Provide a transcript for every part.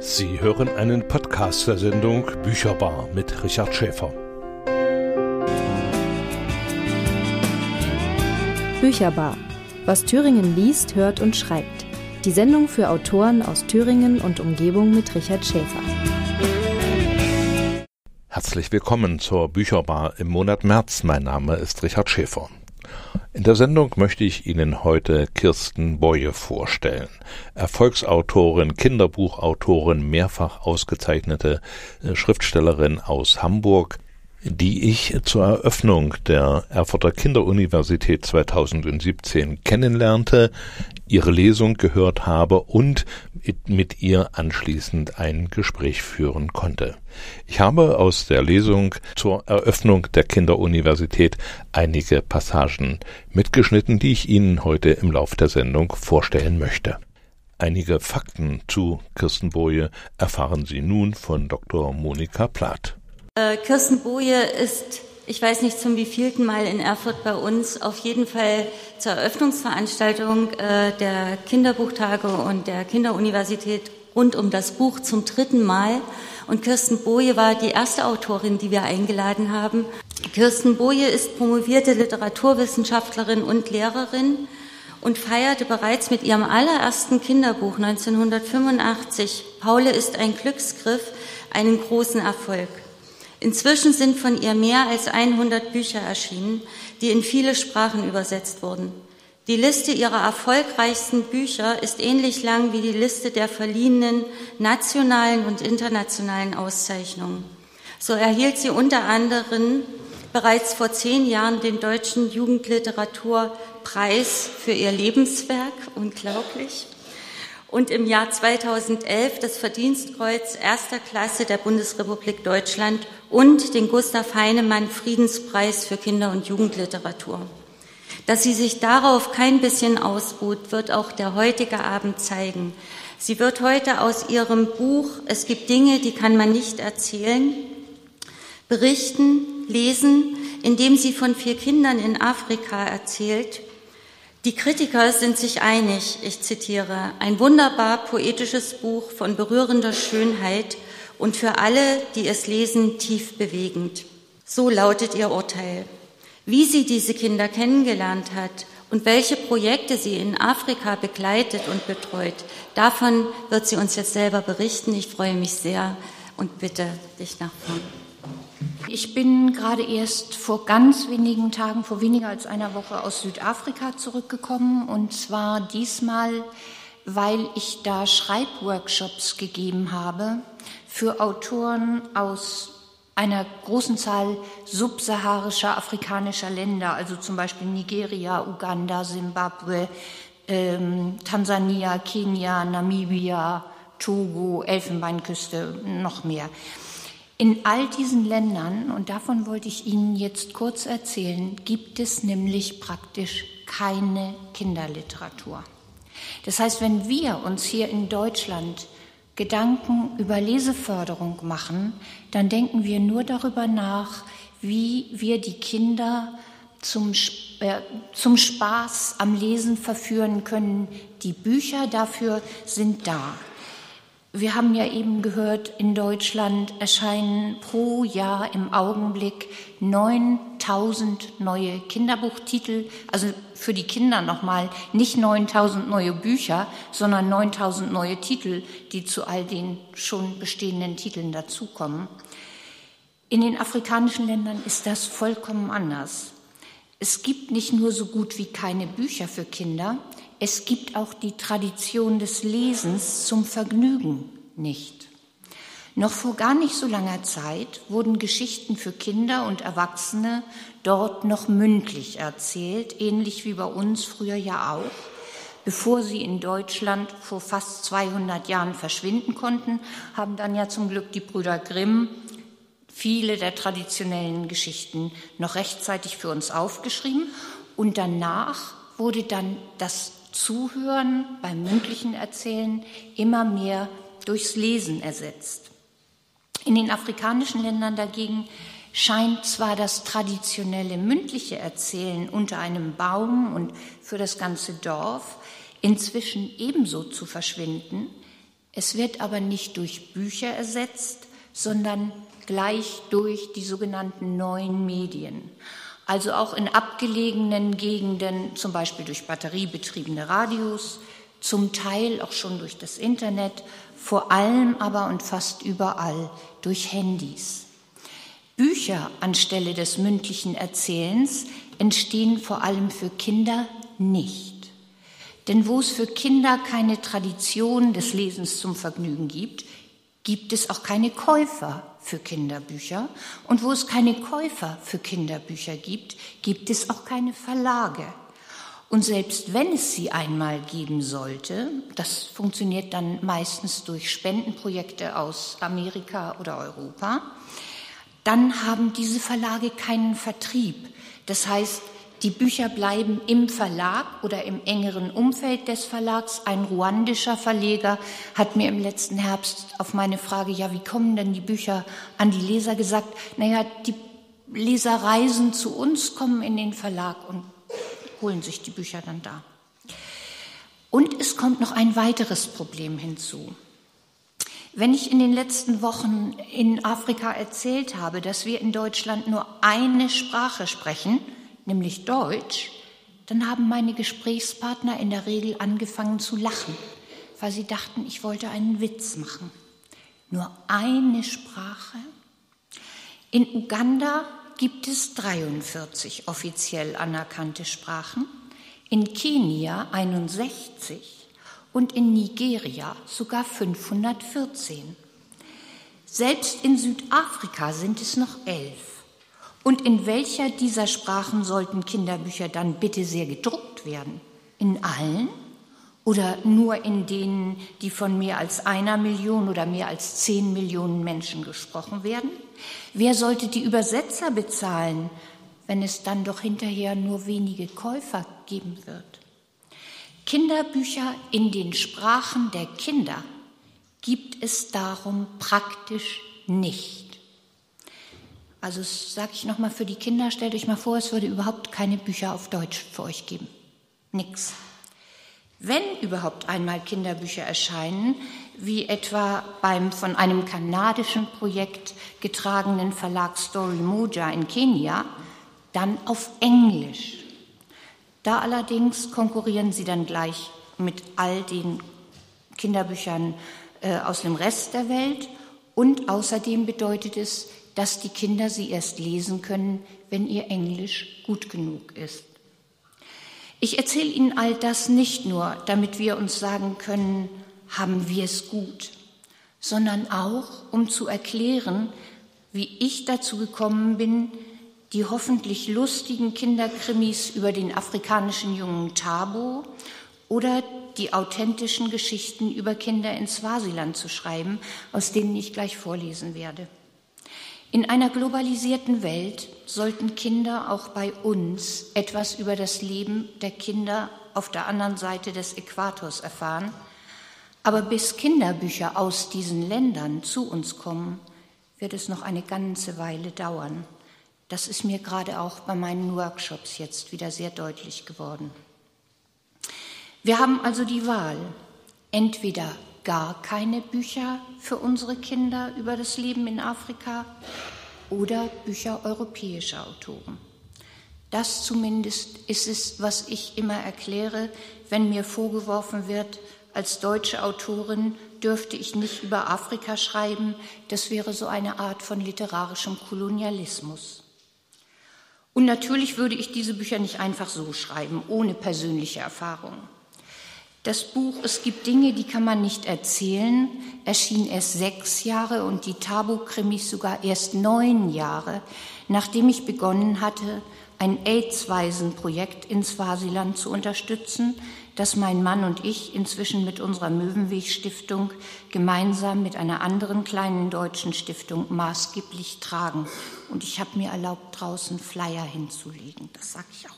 Sie hören einen Podcast der Sendung Bücherbar mit Richard Schäfer. Bücherbar. Was Thüringen liest, hört und schreibt. Die Sendung für Autoren aus Thüringen und Umgebung mit Richard Schäfer. Herzlich willkommen zur Bücherbar im Monat März. Mein Name ist Richard Schäfer. In der Sendung möchte ich Ihnen heute Kirsten Boye vorstellen. Erfolgsautorin, Kinderbuchautorin, mehrfach ausgezeichnete äh, Schriftstellerin aus Hamburg, die ich zur Eröffnung der Erfurter Kinderuniversität 2017 kennenlernte, ihre Lesung gehört habe und mit ihr anschließend ein Gespräch führen konnte. Ich habe aus der Lesung zur Eröffnung der Kinderuniversität einige Passagen mitgeschnitten, die ich Ihnen heute im Lauf der Sendung vorstellen möchte. Einige Fakten zu Kirsten Boje erfahren Sie nun von Dr. Monika Plath. Äh, Kirsten Boje ist, ich weiß nicht zum wievielten Mal in Erfurt bei uns, auf jeden Fall zur Eröffnungsveranstaltung äh, der Kinderbuchtage und der Kinderuniversität rund um das Buch zum dritten Mal. Und Kirsten Boje war die erste Autorin, die wir eingeladen haben. Kirsten Boje ist promovierte Literaturwissenschaftlerin und Lehrerin und feierte bereits mit ihrem allerersten Kinderbuch 1985, Paule ist ein Glücksgriff, einen großen Erfolg. Inzwischen sind von ihr mehr als 100 Bücher erschienen, die in viele Sprachen übersetzt wurden. Die Liste ihrer erfolgreichsten Bücher ist ähnlich lang wie die Liste der verliehenen nationalen und internationalen Auszeichnungen. So erhielt sie unter anderem bereits vor zehn Jahren den Deutschen Jugendliteraturpreis für ihr Lebenswerk, unglaublich, und im Jahr 2011 das Verdienstkreuz erster Klasse der Bundesrepublik Deutschland und den Gustav Heinemann Friedenspreis für Kinder- und Jugendliteratur. Dass sie sich darauf kein bisschen ausruht, wird auch der heutige Abend zeigen. Sie wird heute aus ihrem Buch Es gibt Dinge, die kann man nicht erzählen, berichten, lesen, indem sie von vier Kindern in Afrika erzählt. Die Kritiker sind sich einig, ich zitiere, ein wunderbar poetisches Buch von berührender Schönheit, und für alle, die es lesen, tief bewegend. So lautet ihr Urteil. Wie sie diese Kinder kennengelernt hat und welche Projekte sie in Afrika begleitet und betreut, davon wird sie uns jetzt selber berichten. Ich freue mich sehr und bitte dich nach vorn. Ich bin gerade erst vor ganz wenigen Tagen, vor weniger als einer Woche aus Südafrika zurückgekommen und zwar diesmal, weil ich da Schreibworkshops gegeben habe für Autoren aus einer großen Zahl subsaharischer afrikanischer Länder, also zum Beispiel Nigeria, Uganda, Simbabwe, ähm, Tansania, Kenia, Namibia, Togo, Elfenbeinküste, noch mehr. In all diesen Ländern, und davon wollte ich Ihnen jetzt kurz erzählen, gibt es nämlich praktisch keine Kinderliteratur. Das heißt, wenn wir uns hier in Deutschland Gedanken über Leseförderung machen, dann denken wir nur darüber nach, wie wir die Kinder zum, äh, zum Spaß am Lesen verführen können. Die Bücher dafür sind da. Wir haben ja eben gehört, in Deutschland erscheinen pro Jahr im Augenblick 9000 neue Kinderbuchtitel, also für die Kinder nochmal nicht 9000 neue Bücher, sondern 9000 neue Titel, die zu all den schon bestehenden Titeln dazukommen. In den afrikanischen Ländern ist das vollkommen anders. Es gibt nicht nur so gut wie keine Bücher für Kinder, es gibt auch die Tradition des Lesens zum Vergnügen nicht. Noch vor gar nicht so langer Zeit wurden Geschichten für Kinder und Erwachsene dort noch mündlich erzählt, ähnlich wie bei uns früher ja auch, bevor sie in Deutschland vor fast 200 Jahren verschwinden konnten, haben dann ja zum Glück die Brüder Grimm viele der traditionellen Geschichten noch rechtzeitig für uns aufgeschrieben und danach wurde dann das Zuhören beim mündlichen Erzählen immer mehr durchs Lesen ersetzt. In den afrikanischen Ländern dagegen scheint zwar das traditionelle mündliche Erzählen unter einem Baum und für das ganze Dorf inzwischen ebenso zu verschwinden, Es wird aber nicht durch Bücher ersetzt, sondern gleich durch die sogenannten neuen Medien. Also auch in abgelegenen Gegenden, zum Beispiel durch batteriebetriebene Radios, zum Teil auch schon durch das Internet, vor allem aber und fast überall durch Handys. Bücher anstelle des mündlichen Erzählens entstehen vor allem für Kinder nicht. Denn wo es für Kinder keine Tradition des Lesens zum Vergnügen gibt, gibt es auch keine Käufer für Kinderbücher. Und wo es keine Käufer für Kinderbücher gibt, gibt es auch keine Verlage. Und selbst wenn es sie einmal geben sollte, das funktioniert dann meistens durch Spendenprojekte aus Amerika oder Europa, dann haben diese Verlage keinen Vertrieb. Das heißt, die Bücher bleiben im Verlag oder im engeren Umfeld des Verlags. Ein ruandischer Verleger hat mir im letzten Herbst auf meine Frage, ja, wie kommen denn die Bücher an die Leser gesagt, naja, die Leser reisen zu uns, kommen in den Verlag und holen sich die Bücher dann da. Und es kommt noch ein weiteres Problem hinzu. Wenn ich in den letzten Wochen in Afrika erzählt habe, dass wir in Deutschland nur eine Sprache sprechen, nämlich Deutsch, dann haben meine Gesprächspartner in der Regel angefangen zu lachen, weil sie dachten, ich wollte einen Witz machen. Nur eine Sprache? In Uganda gibt es 43 offiziell anerkannte Sprachen, in Kenia 61 und in Nigeria sogar 514. Selbst in Südafrika sind es noch elf. Und in welcher dieser Sprachen sollten Kinderbücher dann bitte sehr gedruckt werden? In allen? Oder nur in denen, die von mehr als einer Million oder mehr als zehn Millionen Menschen gesprochen werden? Wer sollte die Übersetzer bezahlen, wenn es dann doch hinterher nur wenige Käufer geben wird? Kinderbücher in den Sprachen der Kinder gibt es darum praktisch nicht. Also sage ich nochmal für die Kinder, stellt euch mal vor, es würde überhaupt keine Bücher auf Deutsch für euch geben. Nix. Wenn überhaupt einmal Kinderbücher erscheinen, wie etwa beim von einem kanadischen Projekt getragenen Verlag Story Moja in Kenia, dann auf Englisch. Da allerdings konkurrieren sie dann gleich mit all den Kinderbüchern äh, aus dem Rest der Welt und außerdem bedeutet es, dass die Kinder sie erst lesen können, wenn ihr Englisch gut genug ist. Ich erzähle Ihnen all das nicht nur, damit wir uns sagen können, haben wir es gut, sondern auch, um zu erklären, wie ich dazu gekommen bin, die hoffentlich lustigen Kinderkrimis über den afrikanischen Jungen Tabo oder die authentischen Geschichten über Kinder in Swasiland zu schreiben, aus denen ich gleich vorlesen werde. In einer globalisierten Welt sollten Kinder auch bei uns etwas über das Leben der Kinder auf der anderen Seite des Äquators erfahren. Aber bis Kinderbücher aus diesen Ländern zu uns kommen, wird es noch eine ganze Weile dauern. Das ist mir gerade auch bei meinen Workshops jetzt wieder sehr deutlich geworden. Wir haben also die Wahl, entweder gar keine Bücher für unsere Kinder über das Leben in Afrika oder Bücher europäischer Autoren. Das zumindest ist es, was ich immer erkläre, wenn mir vorgeworfen wird, als deutsche Autorin dürfte ich nicht über Afrika schreiben, das wäre so eine Art von literarischem Kolonialismus. Und natürlich würde ich diese Bücher nicht einfach so schreiben, ohne persönliche Erfahrung. Das Buch Es gibt Dinge, die kann man nicht erzählen, erschien erst sechs Jahre und die Tabu-Krimis sogar erst neun Jahre, nachdem ich begonnen hatte, ein AIDS-Waisenprojekt in Swasiland zu unterstützen, das mein Mann und ich inzwischen mit unserer Möwenweg-Stiftung gemeinsam mit einer anderen kleinen deutschen Stiftung maßgeblich tragen. Und ich habe mir erlaubt, draußen Flyer hinzulegen. Das sage ich auch.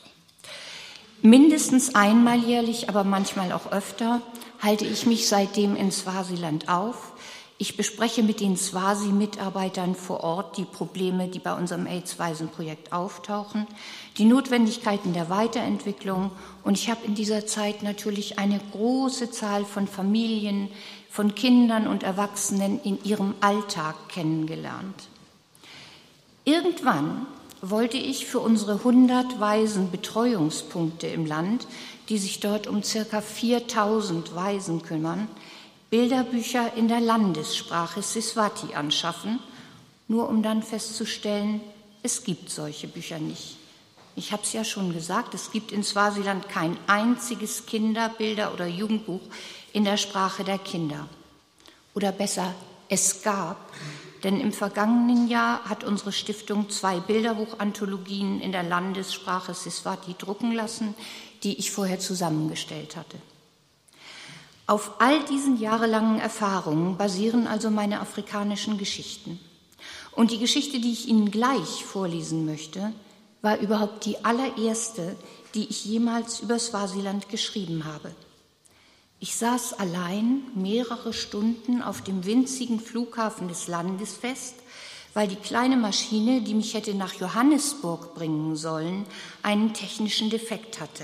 Mindestens einmal jährlich, aber manchmal auch öfter, halte ich mich seitdem in Swasiland auf, Ich bespreche mit den Swasi-Mitarbeitern vor Ort die Probleme, die bei unserem AIDS-Waisenprojekt auftauchen, die Notwendigkeiten der Weiterentwicklung. Und ich habe in dieser Zeit natürlich eine große Zahl von Familien, von Kindern und Erwachsenen in ihrem Alltag kennengelernt. Irgendwann wollte ich für unsere 100 Waisenbetreuungspunkte im Land, die sich dort um circa 4000 Waisen kümmern, Bilderbücher in der Landessprache Siswati anschaffen, nur um dann festzustellen, es gibt solche Bücher nicht. Ich habe es ja schon gesagt, es gibt in Swasiland kein einziges Kinderbilder- oder Jugendbuch in der Sprache der Kinder. Oder besser, es gab denn im vergangenen Jahr hat unsere Stiftung zwei Bilderbuchanthologien in der Landessprache Siswati drucken lassen, die ich vorher zusammengestellt hatte. Auf all diesen jahrelangen Erfahrungen basieren also meine afrikanischen Geschichten. Und die Geschichte, die ich Ihnen gleich vorlesen möchte, war überhaupt die allererste, die ich jemals über Swasiland geschrieben habe. Ich saß allein mehrere Stunden auf dem winzigen Flughafen des Landes fest, weil die kleine Maschine, die mich hätte nach Johannesburg bringen sollen, einen technischen Defekt hatte.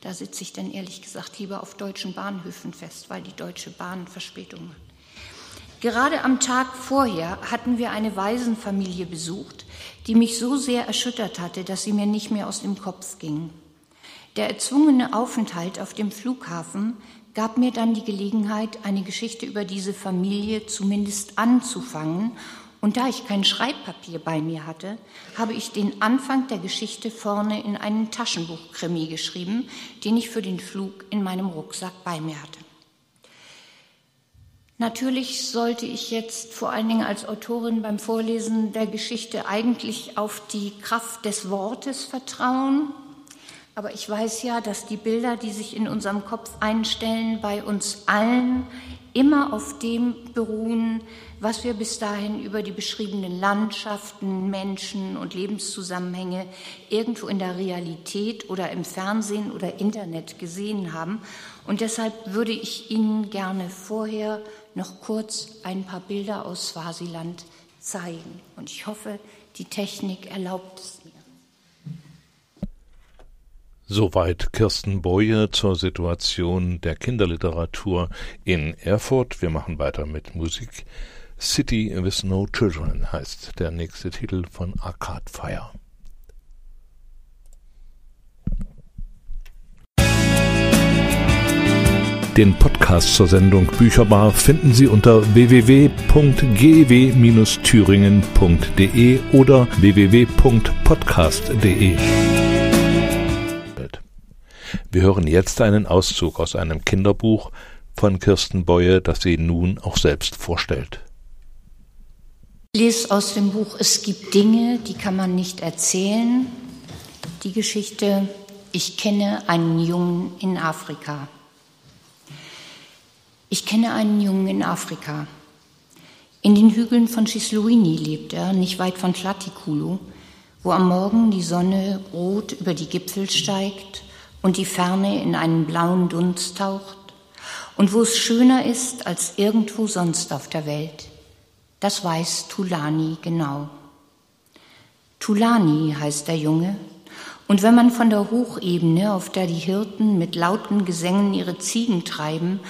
Da sitze ich dann ehrlich gesagt lieber auf deutschen Bahnhöfen fest, weil die Deutsche Bahn Verspätung hat. Gerade am Tag vorher hatten wir eine Waisenfamilie besucht, die mich so sehr erschüttert hatte, dass sie mir nicht mehr aus dem Kopf ging. Der erzwungene Aufenthalt auf dem Flughafen gab mir dann die Gelegenheit, eine Geschichte über diese Familie zumindest anzufangen. Und da ich kein Schreibpapier bei mir hatte, habe ich den Anfang der Geschichte vorne in einen Taschenbuchkrimi geschrieben, den ich für den Flug in meinem Rucksack bei mir hatte. Natürlich sollte ich jetzt vor allen Dingen als Autorin beim Vorlesen der Geschichte eigentlich auf die Kraft des Wortes vertrauen, aber ich weiß ja, dass die Bilder, die sich in unserem Kopf einstellen, bei uns allen immer auf dem beruhen, was wir bis dahin über die beschriebenen Landschaften, Menschen und Lebenszusammenhänge irgendwo in der Realität oder im Fernsehen oder Internet gesehen haben. Und deshalb würde ich Ihnen gerne vorher noch kurz ein paar Bilder aus Swasiland zeigen. Und ich hoffe, die Technik erlaubt es. Soweit Kirsten Boye zur Situation der Kinderliteratur in Erfurt. Wir machen weiter mit Musik. City with No Children heißt der nächste Titel von Arcade Fire. Den Podcast zur Sendung Bücherbar finden Sie unter www.gw-thüringen.de oder www.podcast.de. Wir hören jetzt einen Auszug aus einem Kinderbuch von Kirsten Beue, das sie nun auch selbst vorstellt. Ich lese aus dem Buch Es gibt Dinge, die kann man nicht erzählen. Die Geschichte Ich kenne einen Jungen in Afrika. Ich kenne einen Jungen in Afrika. In den Hügeln von Chisluini lebt er, nicht weit von Tlatikulu, wo am Morgen die Sonne rot über die Gipfel steigt und die Ferne in einen blauen Dunst taucht und wo es schöner ist als irgendwo sonst auf der Welt. Das weiß Tulani genau. Tulani heißt der Junge, und wenn man von der Hochebene, auf der die Hirten mit lauten Gesängen ihre Ziegen treiben,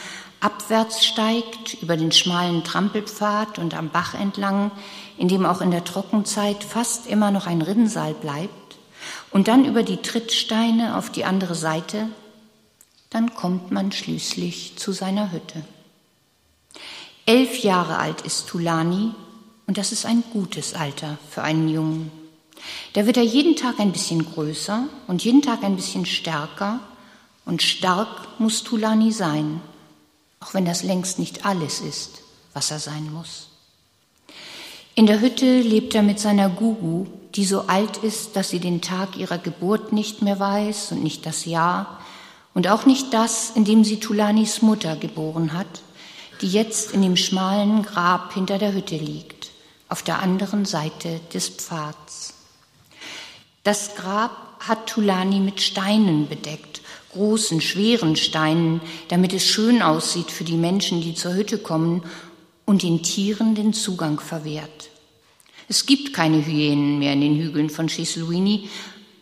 abwärts steigt über den schmalen Trampelpfad und am Bach entlang, in dem auch in der Trockenzeit fast immer noch ein Rinnsal bleibt, und dann über die Trittsteine auf die andere Seite, dann kommt man schließlich zu seiner Hütte. Elf Jahre alt ist Tulani und das ist ein gutes Alter für einen Jungen. Da wird er jeden Tag ein bisschen größer und jeden Tag ein bisschen stärker und stark muss Tulani sein, auch wenn das längst nicht alles ist, was er sein muss. In der Hütte lebt er mit seiner Gugu, die so alt ist, dass sie den Tag ihrer Geburt nicht mehr weiß und nicht das Jahr und auch nicht das, in dem sie Tulanis Mutter geboren hat, die jetzt in dem schmalen Grab hinter der Hütte liegt, auf der anderen Seite des Pfads. Das Grab hat Tulani mit Steinen bedeckt, großen, schweren Steinen, damit es schön aussieht für die Menschen, die zur Hütte kommen und den Tieren den Zugang verwehrt. Es gibt keine Hyänen mehr in den Hügeln von Chisluini,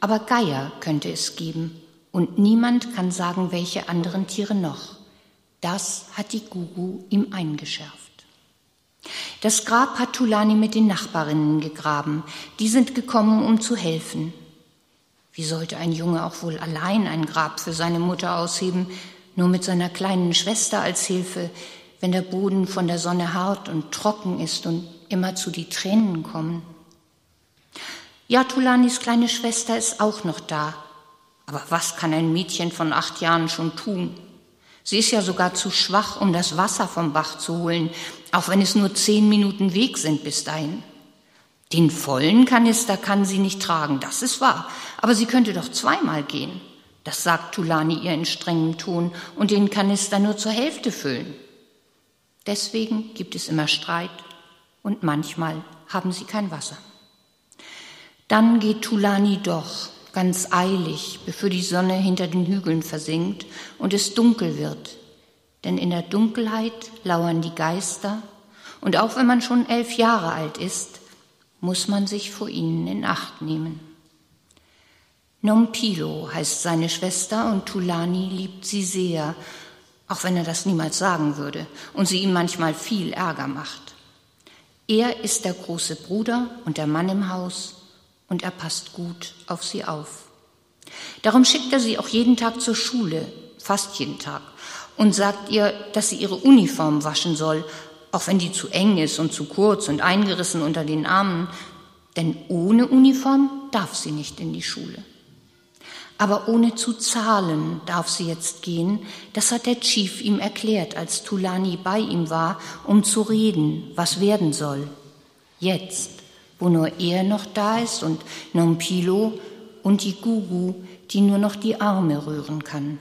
aber Geier könnte es geben. Und niemand kann sagen, welche anderen Tiere noch. Das hat die Gugu ihm eingeschärft. Das Grab hat Tulani mit den Nachbarinnen gegraben. Die sind gekommen, um zu helfen. Wie sollte ein Junge auch wohl allein ein Grab für seine Mutter ausheben, nur mit seiner kleinen Schwester als Hilfe, wenn der Boden von der Sonne hart und trocken ist und immerzu die Tränen kommen? Ja, Tulanis kleine Schwester ist auch noch da. Aber was kann ein Mädchen von acht Jahren schon tun? Sie ist ja sogar zu schwach, um das Wasser vom Bach zu holen, auch wenn es nur zehn Minuten Weg sind bis dahin. Den vollen Kanister kann sie nicht tragen, das ist wahr, aber sie könnte doch zweimal gehen. Das sagt Tulani ihr in strengem Ton und den Kanister nur zur Hälfte füllen. Deswegen gibt es immer Streit und manchmal haben sie kein Wasser. Dann geht Tulani doch, ganz eilig, bevor die Sonne hinter den Hügeln versinkt und es dunkel wird. Denn in der Dunkelheit lauern die Geister, und auch wenn man schon elf Jahre alt ist, muss man sich vor ihnen in Acht nehmen. Nompilo heißt seine Schwester und Tulani liebt sie sehr, auch wenn er das niemals sagen würde und sie ihm manchmal viel Ärger macht. Er ist der große Bruder und der Mann im Haus und er passt gut auf sie auf. Darum schickt er sie auch jeden Tag zur Schule, fast jeden Tag, und sagt ihr, dass sie ihre Uniform waschen soll, auch wenn die zu eng ist und zu kurz und eingerissen unter den Armen, denn ohne Uniform darf sie nicht in die Schule. Aber ohne zu zahlen darf sie jetzt gehen, das hat der Chief ihm erklärt, als Tulani bei ihm war, um zu reden, was werden soll. Jetzt wo nur er noch da ist und Nompilo und die Gugu, die nur noch die Arme rühren kann.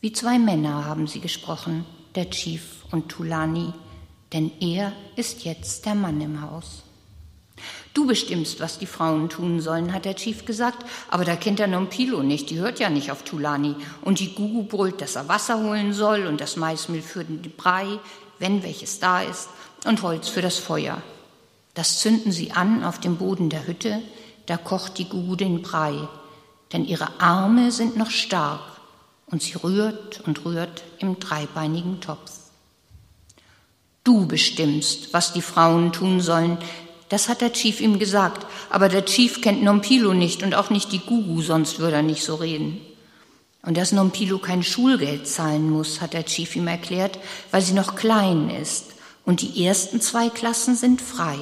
Wie zwei Männer haben sie gesprochen, der Chief und Tulani, denn er ist jetzt der Mann im Haus. Du bestimmst, was die Frauen tun sollen, hat der Chief gesagt, aber da kennt er Nompilo nicht, die hört ja nicht auf Tulani. Und die Gugu brüllt, dass er Wasser holen soll und das Maismehl für den Brei, wenn welches da ist, und Holz für das Feuer. Das zünden sie an auf dem Boden der Hütte, da kocht die Gugu den Brei, denn ihre Arme sind noch stark und sie rührt und rührt im dreibeinigen Topf. Du bestimmst, was die Frauen tun sollen, das hat der Chief ihm gesagt, aber der Chief kennt Nompilo nicht und auch nicht die Gugu, sonst würde er nicht so reden. Und dass Nompilo kein Schulgeld zahlen muss, hat der Chief ihm erklärt, weil sie noch klein ist und die ersten zwei Klassen sind frei.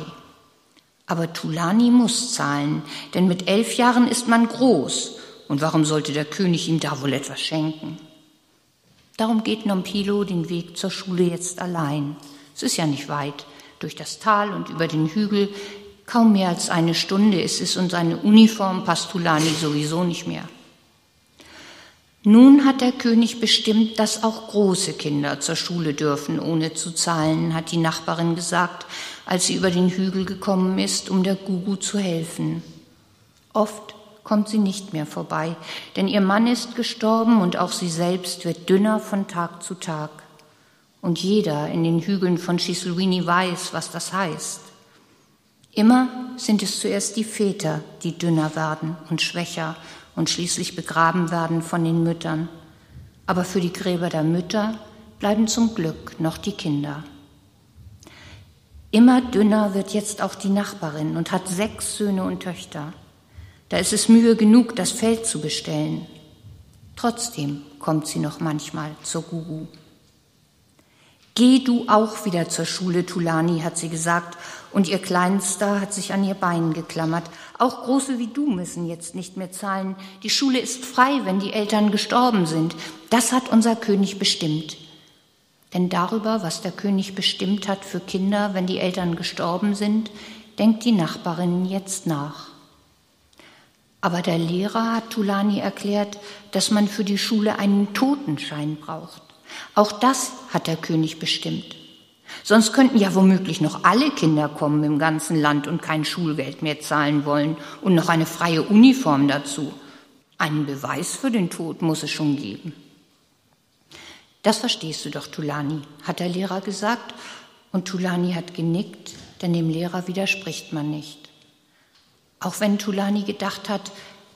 Aber Tulani muss zahlen, denn mit elf Jahren ist man groß. Und warum sollte der König ihm da wohl etwas schenken? Darum geht Nompilo den Weg zur Schule jetzt allein. Es ist ja nicht weit. Durch das Tal und über den Hügel. Kaum mehr als eine Stunde ist es und seine Uniform passt Tulani sowieso nicht mehr. Nun hat der König bestimmt, dass auch große Kinder zur Schule dürfen, ohne zu zahlen, hat die Nachbarin gesagt, als sie über den Hügel gekommen ist, um der Gugu zu helfen. Oft kommt sie nicht mehr vorbei, denn ihr Mann ist gestorben und auch sie selbst wird dünner von Tag zu Tag. Und jeder in den Hügeln von Chisulwini weiß, was das heißt. Immer sind es zuerst die Väter, die dünner werden und schwächer und schließlich begraben werden von den Müttern. Aber für die Gräber der Mütter bleiben zum Glück noch die Kinder. Immer dünner wird jetzt auch die Nachbarin und hat sechs Söhne und Töchter. Da ist es Mühe genug, das Feld zu bestellen. Trotzdem kommt sie noch manchmal zur Gugu. Geh du auch wieder zur Schule, Tulani, hat sie gesagt, und ihr Kleinster hat sich an ihr Bein geklammert. Auch Große wie du müssen jetzt nicht mehr zahlen. Die Schule ist frei, wenn die Eltern gestorben sind. Das hat unser König bestimmt. Denn darüber, was der König bestimmt hat für Kinder, wenn die Eltern gestorben sind, denkt die Nachbarin jetzt nach. Aber der Lehrer hat Tulani erklärt, dass man für die Schule einen Totenschein braucht. Auch das hat der König bestimmt. Sonst könnten ja womöglich noch alle Kinder kommen im ganzen Land und kein Schulgeld mehr zahlen wollen und noch eine freie Uniform dazu. Einen Beweis für den Tod muss es schon geben. Das verstehst du doch, Tulani, hat der Lehrer gesagt, Und Tulani hat genickt, denn dem Lehrer widerspricht man nicht. Auch wenn Tulani gedacht hat,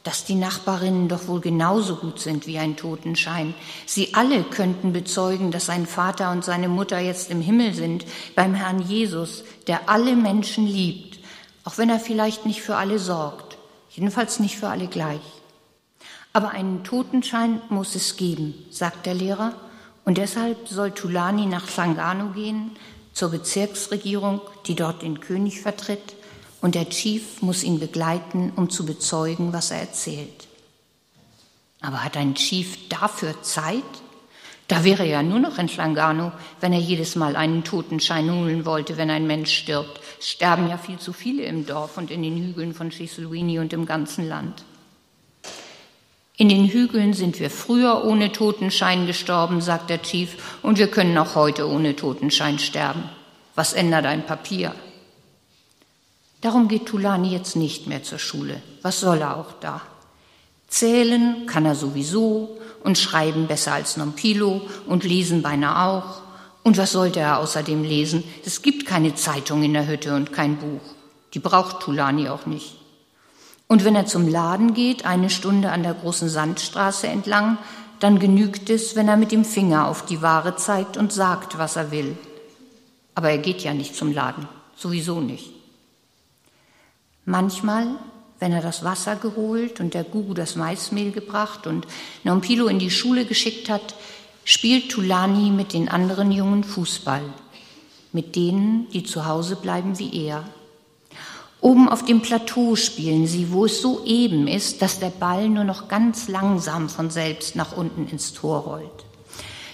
dass die Nachbarinnen doch wohl genauso gut sind wie ein Totenschein. Sie alle könnten bezeugen, dass sein Vater und seine Mutter jetzt im Himmel sind, beim Herrn Jesus, der alle Menschen liebt, auch wenn er vielleicht nicht für alle sorgt, jedenfalls nicht für alle gleich. Aber einen Totenschein muss es geben, sagt der Lehrer, und deshalb soll Tulani nach Sangano gehen, zur Bezirksregierung, die dort den König vertritt, und der Chief muss ihn begleiten, um zu bezeugen, was er erzählt. Aber hat ein Chief dafür Zeit? Da wäre er ja nur noch in Flangano, wenn er jedes Mal einen Totenschein holen wollte, wenn ein Mensch stirbt. Sterben ja viel zu viele im Dorf und in den Hügeln von Ciceluini und im ganzen Land. In den Hügeln sind wir früher ohne Totenschein gestorben, sagt der Chief, und wir können auch heute ohne Totenschein sterben. Was ändert ein Papier? Darum geht Tulani jetzt nicht mehr zur Schule. Was soll er auch da? Zählen kann er sowieso und schreiben besser als Nompilo und lesen beinahe auch. Und was sollte er außerdem lesen? Es gibt keine Zeitung in der Hütte und kein Buch. Die braucht Tulani auch nicht. Und wenn er zum Laden geht, eine Stunde an der großen Sandstraße entlang, dann genügt es, wenn er mit dem Finger auf die Ware zeigt und sagt, was er will. Aber er geht ja nicht zum Laden, sowieso nicht. Manchmal, wenn er das Wasser geholt und der Gugu das Maismehl gebracht und Nompilo in die Schule geschickt hat, spielt Tulani mit den anderen Jungen Fußball, mit denen, die zu Hause bleiben wie er. Oben auf dem Plateau spielen sie, wo es so eben ist, dass der Ball nur noch ganz langsam von selbst nach unten ins Tor rollt.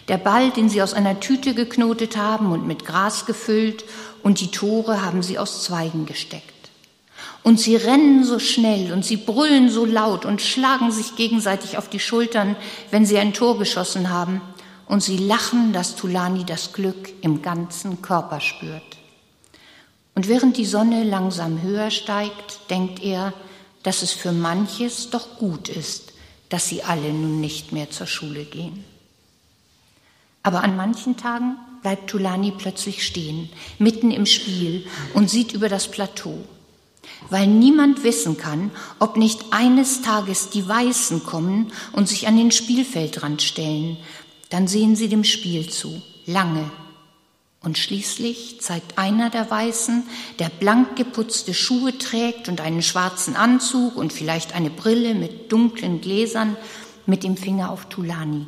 Der Ball, den sie aus einer Tüte geknotet haben und mit Gras gefüllt, und die Tore haben sie aus Zweigen gesteckt. Und sie rennen so schnell und sie brüllen so laut und schlagen sich gegenseitig auf die Schultern, wenn sie ein Tor geschossen haben. Und sie lachen, dass Tulani das Glück im ganzen Körper spürt. Und während die Sonne langsam höher steigt, denkt er, dass es für manches doch gut ist, dass sie alle nun nicht mehr zur Schule gehen. Aber an manchen Tagen bleibt Tulani plötzlich stehen, mitten im Spiel und sieht über das Plateau weil niemand wissen kann, ob nicht eines Tages die Weißen kommen und sich an den Spielfeldrand stellen. Dann sehen sie dem Spiel zu, lange. Und schließlich zeigt einer der Weißen, der blank geputzte Schuhe trägt und einen schwarzen Anzug und vielleicht eine Brille mit dunklen Gläsern, mit dem Finger auf Tulani.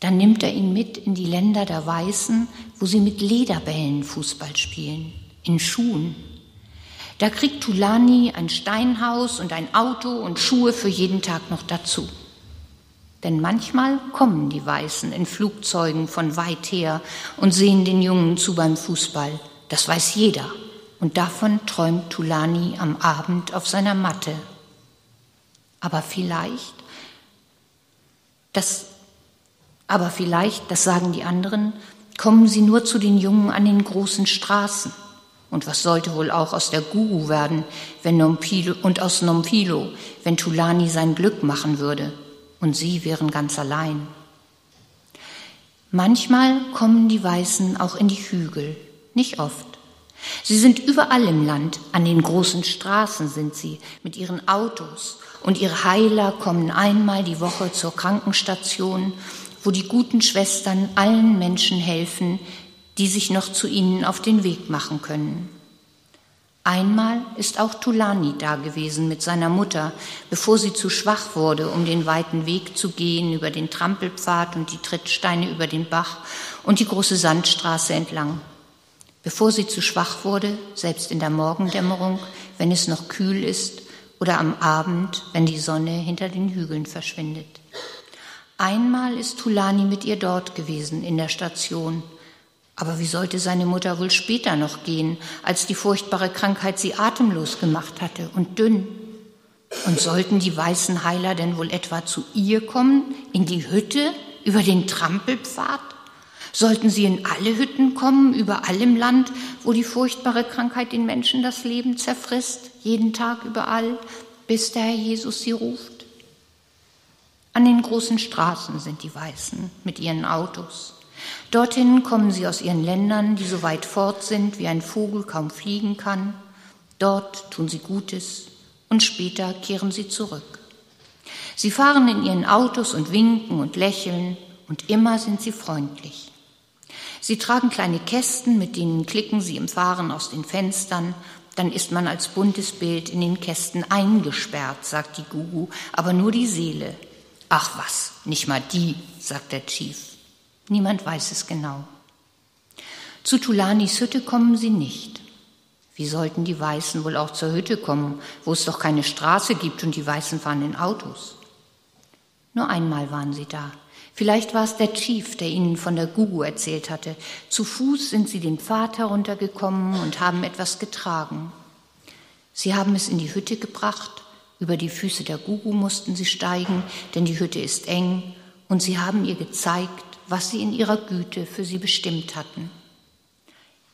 Dann nimmt er ihn mit in die Länder der Weißen, wo sie mit Lederbällen Fußball spielen, in Schuhen da kriegt Tulani ein Steinhaus und ein Auto und Schuhe für jeden Tag noch dazu. Denn manchmal kommen die Weißen in Flugzeugen von weit her und sehen den Jungen zu beim Fußball. Das weiß jeder. Und davon träumt Tulani am Abend auf seiner Matte. Aber vielleicht, das, aber vielleicht, das sagen die anderen, kommen sie nur zu den Jungen an den großen Straßen. Und was sollte wohl auch aus der Guru werden, wenn Nompilo, und aus Nompilo, wenn Tulani sein Glück machen würde und sie wären ganz allein. Manchmal kommen die Weißen auch in die Hügel, nicht oft. Sie sind überall im Land, an den großen Straßen sind sie, mit ihren Autos, und ihre Heiler kommen einmal die Woche zur Krankenstation, wo die guten Schwestern allen Menschen helfen, die sich noch zu ihnen auf den Weg machen können. Einmal ist auch Tulani da gewesen mit seiner Mutter, bevor sie zu schwach wurde, um den weiten Weg zu gehen über den Trampelpfad und die Trittsteine über den Bach und die große Sandstraße entlang. Bevor sie zu schwach wurde, selbst in der Morgendämmerung, wenn es noch kühl ist, oder am Abend, wenn die Sonne hinter den Hügeln verschwindet. Einmal ist Tulani mit ihr dort gewesen in der Station aber wie sollte seine Mutter wohl später noch gehen, als die furchtbare Krankheit sie atemlos gemacht hatte und dünn? Und sollten die weißen Heiler denn wohl etwa zu ihr kommen, in die Hütte, über den Trampelpfad? Sollten sie in alle Hütten kommen, überall im Land, wo die furchtbare Krankheit den Menschen das Leben zerfrisst, jeden Tag überall, bis der Herr Jesus sie ruft? An den großen Straßen sind die Weißen mit ihren Autos. Dorthin kommen sie aus ihren Ländern, die so weit fort sind, wie ein Vogel kaum fliegen kann. Dort tun sie Gutes und später kehren sie zurück. Sie fahren in ihren Autos und winken und lächeln und immer sind sie freundlich. Sie tragen kleine Kästen, mit denen klicken sie im Fahren aus den Fenstern. Dann ist man als buntes Bild in den Kästen eingesperrt, sagt die Gugu, aber nur die Seele. Ach was, nicht mal die, sagt der Chief. Niemand weiß es genau. Zu Tulanis Hütte kommen sie nicht. Wie sollten die Weißen wohl auch zur Hütte kommen, wo es doch keine Straße gibt und die Weißen fahren in Autos? Nur einmal waren sie da. Vielleicht war es der Chief, der ihnen von der Gugu erzählt hatte. Zu Fuß sind sie den Pfad heruntergekommen und haben etwas getragen. Sie haben es in die Hütte gebracht. Über die Füße der Gugu mussten sie steigen, denn die Hütte ist eng. Und sie haben ihr gezeigt, was sie in ihrer Güte für sie bestimmt hatten.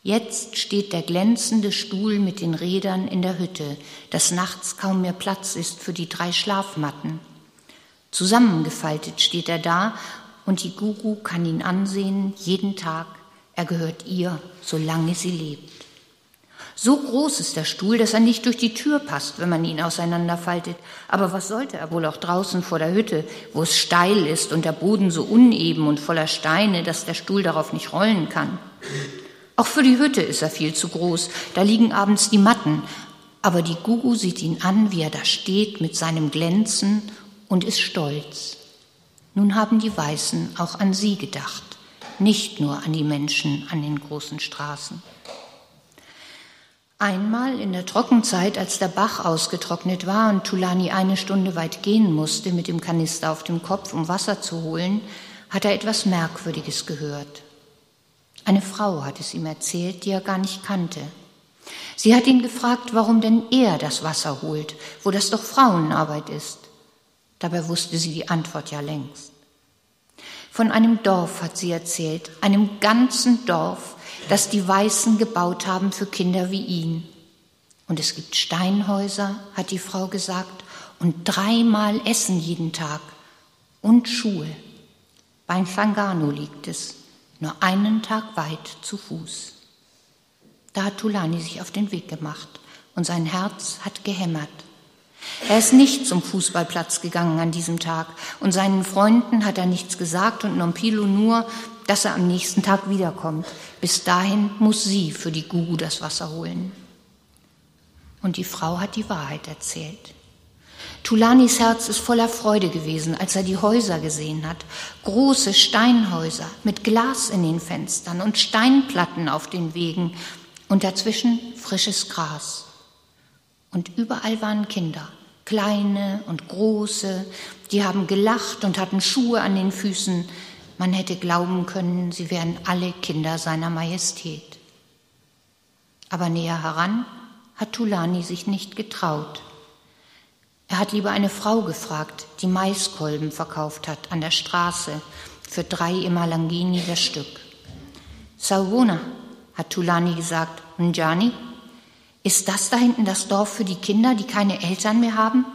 Jetzt steht der glänzende Stuhl mit den Rädern in der Hütte, dass nachts kaum mehr Platz ist für die drei Schlafmatten. Zusammengefaltet steht er da und die Guru kann ihn ansehen jeden Tag. Er gehört ihr, solange sie lebt. So groß ist der Stuhl, dass er nicht durch die Tür passt, wenn man ihn auseinanderfaltet. Aber was sollte er wohl auch draußen vor der Hütte, wo es steil ist und der Boden so uneben und voller Steine, dass der Stuhl darauf nicht rollen kann? Auch für die Hütte ist er viel zu groß. Da liegen abends die Matten. Aber die Gugu sieht ihn an, wie er da steht mit seinem Glänzen und ist stolz. Nun haben die Weißen auch an sie gedacht, nicht nur an die Menschen an den großen Straßen. Einmal in der Trockenzeit, als der Bach ausgetrocknet war und Tulani eine Stunde weit gehen musste mit dem Kanister auf dem Kopf, um Wasser zu holen, hat er etwas Merkwürdiges gehört. Eine Frau hat es ihm erzählt, die er gar nicht kannte. Sie hat ihn gefragt, warum denn er das Wasser holt, wo das doch Frauenarbeit ist. Dabei wusste sie die Antwort ja längst. Von einem Dorf hat sie erzählt, einem ganzen Dorf, das die Weißen gebaut haben für Kinder wie ihn. Und es gibt Steinhäuser, hat die Frau gesagt, und dreimal Essen jeden Tag und Schuhe. Bei Fangano liegt es, nur einen Tag weit zu Fuß. Da hat Tulani sich auf den Weg gemacht und sein Herz hat gehämmert. Er ist nicht zum Fußballplatz gegangen an diesem Tag und seinen Freunden hat er nichts gesagt und Nompilo nur, dass er am nächsten Tag wiederkommt. Bis dahin muss sie für die Gugu das Wasser holen. Und die Frau hat die Wahrheit erzählt. Tulanis Herz ist voller Freude gewesen, als er die Häuser gesehen hat. Große Steinhäuser mit Glas in den Fenstern und Steinplatten auf den Wegen und dazwischen frisches Gras. Und überall waren Kinder, kleine und große, die haben gelacht und hatten Schuhe an den Füßen. Man hätte glauben können, sie wären alle Kinder seiner Majestät. Aber näher heran hat Tulani sich nicht getraut. Er hat lieber eine Frau gefragt, die Maiskolben verkauft hat an der Straße für drei Imalangini das Stück. Sauvona, hat Tulani gesagt, Njani, ist das da hinten das Dorf für die Kinder, die keine Eltern mehr haben?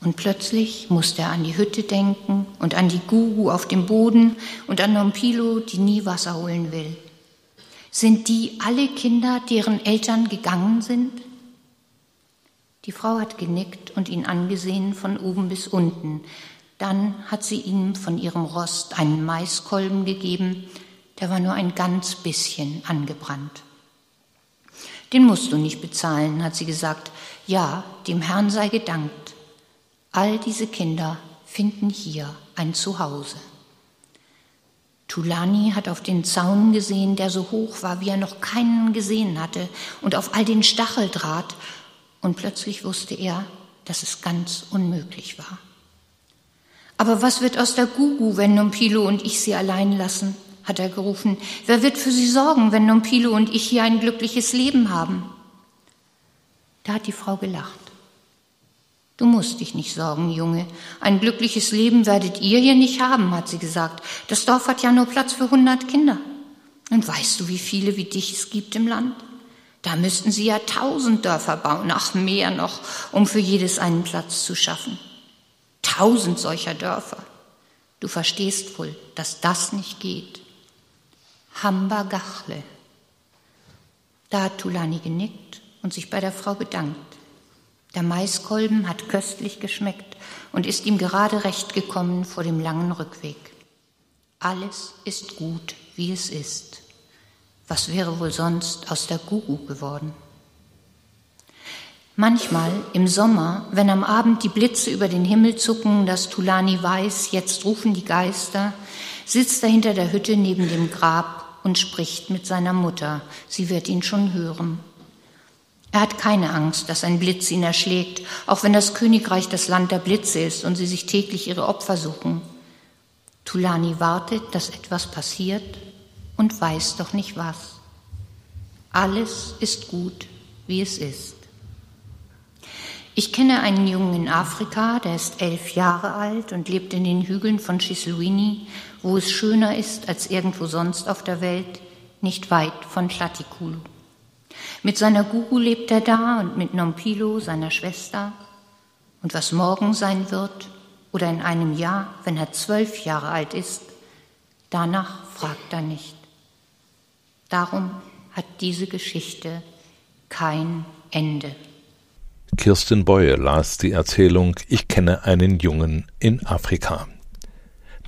Und plötzlich musste er an die Hütte denken und an die Guru auf dem Boden und an Nompilo, die nie Wasser holen will. Sind die alle Kinder, deren Eltern gegangen sind? Die Frau hat genickt und ihn angesehen von oben bis unten. Dann hat sie ihm von ihrem Rost einen Maiskolben gegeben, der war nur ein ganz bisschen angebrannt. Den musst du nicht bezahlen, hat sie gesagt. Ja, dem Herrn sei gedankt. All diese Kinder finden hier ein Zuhause. Tulani hat auf den Zaun gesehen, der so hoch war, wie er noch keinen gesehen hatte, und auf all den Stacheldraht, und plötzlich wusste er, dass es ganz unmöglich war. Aber was wird aus der Gugu, wenn Numpilo und ich sie allein lassen? hat er gerufen. Wer wird für sie sorgen, wenn Nompilo und ich hier ein glückliches Leben haben? Da hat die Frau gelacht. Du musst dich nicht sorgen, Junge. Ein glückliches Leben werdet ihr hier nicht haben, hat sie gesagt. Das Dorf hat ja nur Platz für hundert Kinder. Und weißt du, wie viele wie dich es gibt im Land? Da müssten sie ja tausend Dörfer bauen, ach mehr noch, um für jedes einen Platz zu schaffen. Tausend solcher Dörfer. Du verstehst wohl, dass das nicht geht. Hamba Gachle. Da hat Tulani genickt und sich bei der Frau bedankt. Der Maiskolben hat köstlich geschmeckt und ist ihm gerade recht gekommen vor dem langen Rückweg. Alles ist gut, wie es ist. Was wäre wohl sonst aus der Guru geworden? Manchmal im Sommer, wenn am Abend die Blitze über den Himmel zucken, dass Tulani weiß, jetzt rufen die Geister, sitzt er hinter der Hütte neben dem Grab und spricht mit seiner Mutter. Sie wird ihn schon hören. Er hat keine Angst, dass ein Blitz ihn erschlägt, auch wenn das Königreich das Land der Blitze ist und sie sich täglich ihre Opfer suchen. Tulani wartet, dass etwas passiert und weiß doch nicht was. Alles ist gut, wie es ist. Ich kenne einen Jungen in Afrika, der ist elf Jahre alt und lebt in den Hügeln von Chislwini, wo es schöner ist als irgendwo sonst auf der Welt, nicht weit von Tlatikulu. Mit seiner Guru lebt er da und mit Nompilo, seiner Schwester. Und was morgen sein wird oder in einem Jahr, wenn er zwölf Jahre alt ist, danach fragt er nicht. Darum hat diese Geschichte kein Ende. Kirsten Beue las die Erzählung Ich kenne einen Jungen in Afrika.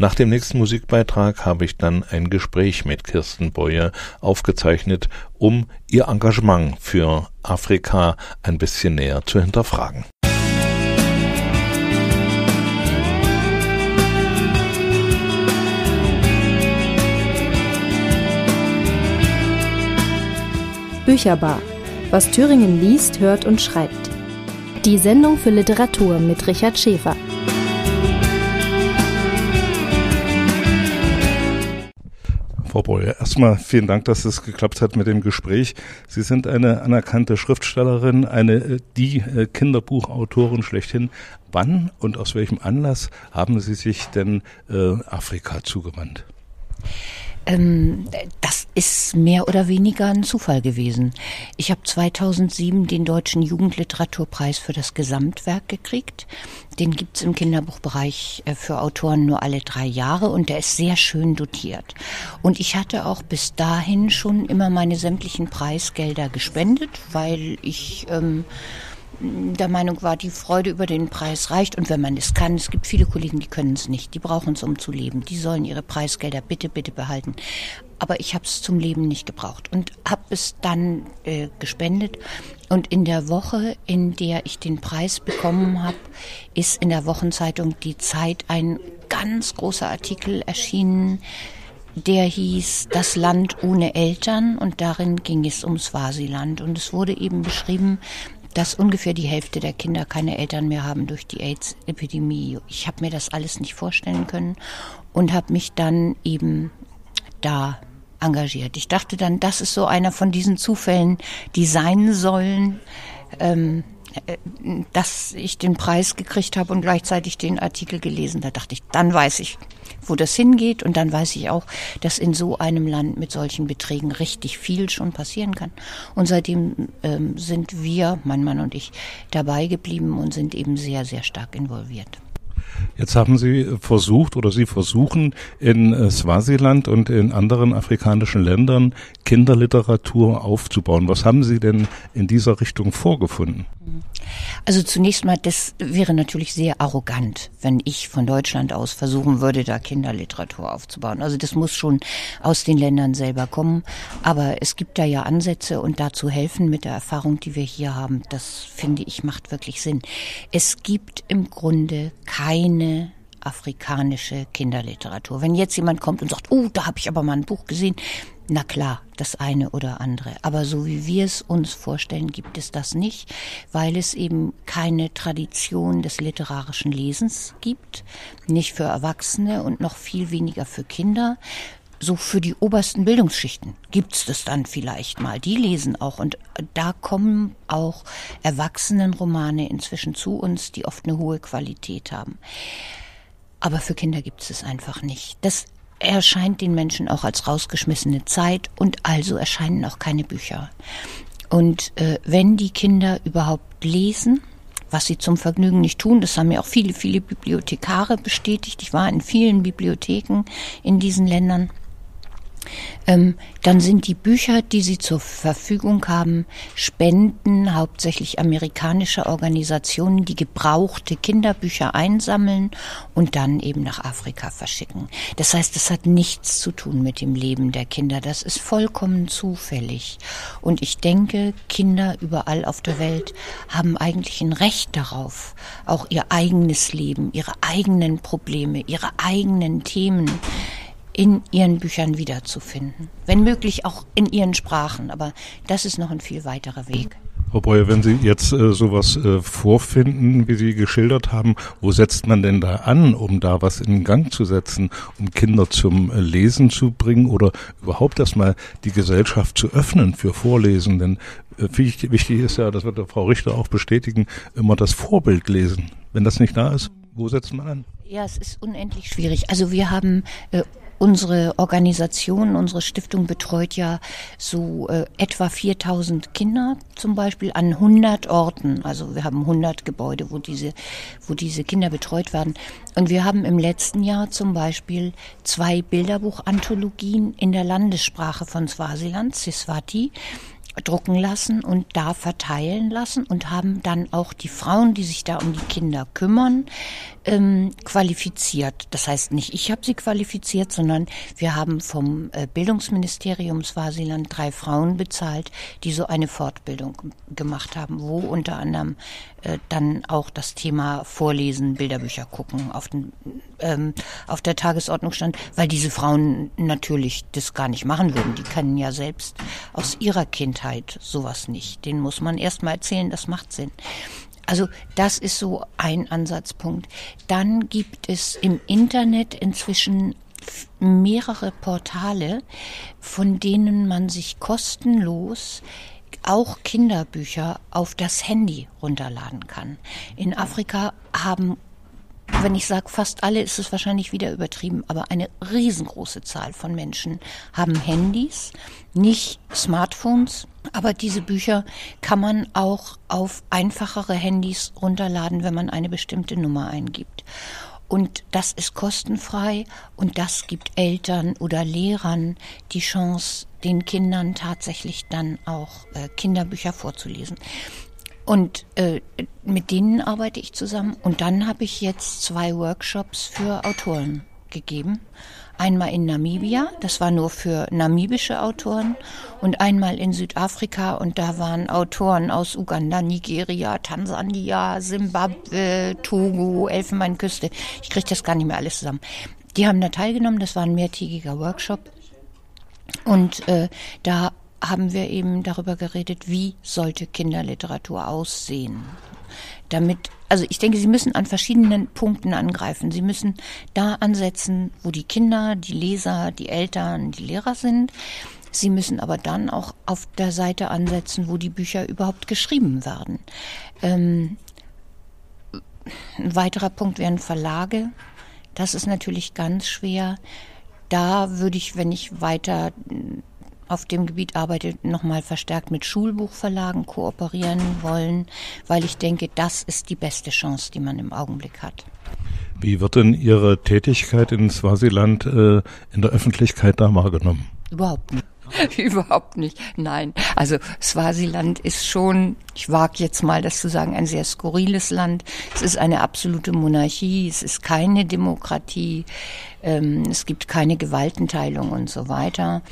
Nach dem nächsten Musikbeitrag habe ich dann ein Gespräch mit Kirsten Beue aufgezeichnet, um ihr Engagement für Afrika ein bisschen näher zu hinterfragen. Bücherbar. Was Thüringen liest, hört und schreibt. Die Sendung für Literatur mit Richard Schäfer. Frau Boye, erstmal vielen Dank, dass es geklappt hat mit dem Gespräch. Sie sind eine anerkannte Schriftstellerin, eine äh, die äh, Kinderbuchautorin schlechthin. Wann und aus welchem Anlass haben Sie sich denn äh, Afrika zugewandt? Ähm, das ist mehr oder weniger ein Zufall gewesen. Ich habe 2007 den Deutschen Jugendliteraturpreis für das Gesamtwerk gekriegt. Den gibt's im Kinderbuchbereich äh, für Autoren nur alle drei Jahre und der ist sehr schön dotiert. Und ich hatte auch bis dahin schon immer meine sämtlichen Preisgelder gespendet, weil ich ähm, der Meinung war, die Freude über den Preis reicht. Und wenn man es kann, es gibt viele Kollegen, die können es nicht, die brauchen es, um zu leben, die sollen ihre Preisgelder bitte, bitte behalten. Aber ich habe es zum Leben nicht gebraucht und habe es dann äh, gespendet. Und in der Woche, in der ich den Preis bekommen habe, ist in der Wochenzeitung Die Zeit ein ganz großer Artikel erschienen, der hieß Das Land ohne Eltern. Und darin ging es ums Swasiland. Und es wurde eben beschrieben, dass ungefähr die Hälfte der Kinder keine Eltern mehr haben durch die AIDS-Epidemie. Ich habe mir das alles nicht vorstellen können und habe mich dann eben da engagiert. Ich dachte dann, das ist so einer von diesen Zufällen, die sein sollen, ähm, äh, dass ich den Preis gekriegt habe und gleichzeitig den Artikel gelesen. Da dachte ich, dann weiß ich, wo das hingeht. Und dann weiß ich auch, dass in so einem Land mit solchen Beträgen richtig viel schon passieren kann. Und seitdem ähm, sind wir, mein Mann und ich, dabei geblieben und sind eben sehr, sehr stark involviert. Jetzt haben Sie versucht oder Sie versuchen in äh, Swasiland und in anderen afrikanischen Ländern Kinderliteratur aufzubauen. Was haben Sie denn in dieser Richtung vorgefunden? Also zunächst mal, das wäre natürlich sehr arrogant, wenn ich von Deutschland aus versuchen würde, da Kinderliteratur aufzubauen. Also das muss schon aus den Ländern selber kommen. Aber es gibt da ja Ansätze und dazu helfen mit der Erfahrung, die wir hier haben. Das finde ich macht wirklich Sinn. Es gibt im Grunde keine afrikanische Kinderliteratur. Wenn jetzt jemand kommt und sagt, oh, da habe ich aber mal ein Buch gesehen, na klar, das eine oder andere. Aber so wie wir es uns vorstellen, gibt es das nicht, weil es eben keine Tradition des literarischen Lesens gibt, nicht für Erwachsene und noch viel weniger für Kinder. So für die obersten Bildungsschichten gibt's das dann vielleicht mal. Die lesen auch und da kommen auch Erwachsenenromane inzwischen zu uns, die oft eine hohe Qualität haben. Aber für Kinder gibt es einfach nicht. Das erscheint den Menschen auch als rausgeschmissene Zeit und also erscheinen auch keine Bücher. Und äh, wenn die Kinder überhaupt lesen, was sie zum Vergnügen nicht tun. Das haben mir auch viele, viele Bibliothekare bestätigt. Ich war in vielen Bibliotheken in diesen Ländern. Ähm, dann sind die Bücher, die sie zur Verfügung haben, Spenden hauptsächlich amerikanischer Organisationen, die gebrauchte Kinderbücher einsammeln und dann eben nach Afrika verschicken. Das heißt, das hat nichts zu tun mit dem Leben der Kinder. Das ist vollkommen zufällig. Und ich denke, Kinder überall auf der Welt haben eigentlich ein Recht darauf, auch ihr eigenes Leben, ihre eigenen Probleme, ihre eigenen Themen in ihren Büchern wiederzufinden. Wenn möglich auch in ihren Sprachen, aber das ist noch ein viel weiterer Weg. Frau Breuer, wenn Sie jetzt äh, sowas äh, vorfinden, wie Sie geschildert haben, wo setzt man denn da an, um da was in Gang zu setzen, um Kinder zum äh, Lesen zu bringen oder überhaupt erstmal die Gesellschaft zu öffnen für Vorlesen? Denn äh, wichtig, wichtig ist ja, das wird Frau Richter auch bestätigen, immer das Vorbild lesen. Wenn das nicht da ist, wo setzt man an? Ja, es ist unendlich schwierig. Also wir haben äh, Unsere Organisation, unsere Stiftung betreut ja so äh, etwa 4000 Kinder zum Beispiel an 100 Orten. Also wir haben 100 Gebäude, wo diese, wo diese Kinder betreut werden. Und wir haben im letzten Jahr zum Beispiel zwei Bilderbuchanthologien in der Landessprache von Swasiland, Siswati, drucken lassen und da verteilen lassen und haben dann auch die Frauen, die sich da um die Kinder kümmern, ähm, qualifiziert. Das heißt nicht, ich habe sie qualifiziert, sondern wir haben vom äh, Bildungsministerium Swasiland drei Frauen bezahlt, die so eine Fortbildung gemacht haben, wo unter anderem äh, dann auch das Thema Vorlesen, Bilderbücher gucken auf, den, ähm, auf der Tagesordnung stand, weil diese Frauen natürlich das gar nicht machen würden. Die kennen ja selbst aus ihrer Kindheit sowas nicht. Den muss man erst mal erzählen, das macht Sinn. Also das ist so ein Ansatzpunkt. Dann gibt es im Internet inzwischen mehrere Portale, von denen man sich kostenlos auch Kinderbücher auf das Handy runterladen kann. In Afrika haben wenn ich sage fast alle, ist es wahrscheinlich wieder übertrieben, aber eine riesengroße Zahl von Menschen haben Handys, nicht Smartphones, aber diese Bücher kann man auch auf einfachere Handys runterladen, wenn man eine bestimmte Nummer eingibt. Und das ist kostenfrei und das gibt Eltern oder Lehrern die Chance, den Kindern tatsächlich dann auch äh, Kinderbücher vorzulesen. Und äh, mit denen arbeite ich zusammen. Und dann habe ich jetzt zwei Workshops für Autoren gegeben. Einmal in Namibia, das war nur für namibische Autoren, und einmal in Südafrika, und da waren Autoren aus Uganda, Nigeria, Tansania, Simbabwe, Togo, Elfenbeinküste. Ich kriege das gar nicht mehr alles zusammen. Die haben da teilgenommen, das war ein mehrtägiger Workshop. Und äh, da haben wir eben darüber geredet, wie sollte Kinderliteratur aussehen damit, also ich denke, Sie müssen an verschiedenen Punkten angreifen. Sie müssen da ansetzen, wo die Kinder, die Leser, die Eltern, die Lehrer sind. Sie müssen aber dann auch auf der Seite ansetzen, wo die Bücher überhaupt geschrieben werden. Ähm, ein weiterer Punkt wären Verlage. Das ist natürlich ganz schwer. Da würde ich, wenn ich weiter auf dem Gebiet arbeitet, nochmal verstärkt mit Schulbuchverlagen kooperieren wollen, weil ich denke, das ist die beste Chance, die man im Augenblick hat. Wie wird denn Ihre Tätigkeit in Swasiland äh, in der Öffentlichkeit da wahrgenommen? Überhaupt nicht. Überhaupt nicht. Nein. Also Swasiland ist schon, ich wage jetzt mal das zu sagen, ein sehr skurriles Land. Es ist eine absolute Monarchie, es ist keine Demokratie, ähm, es gibt keine Gewaltenteilung und so weiter.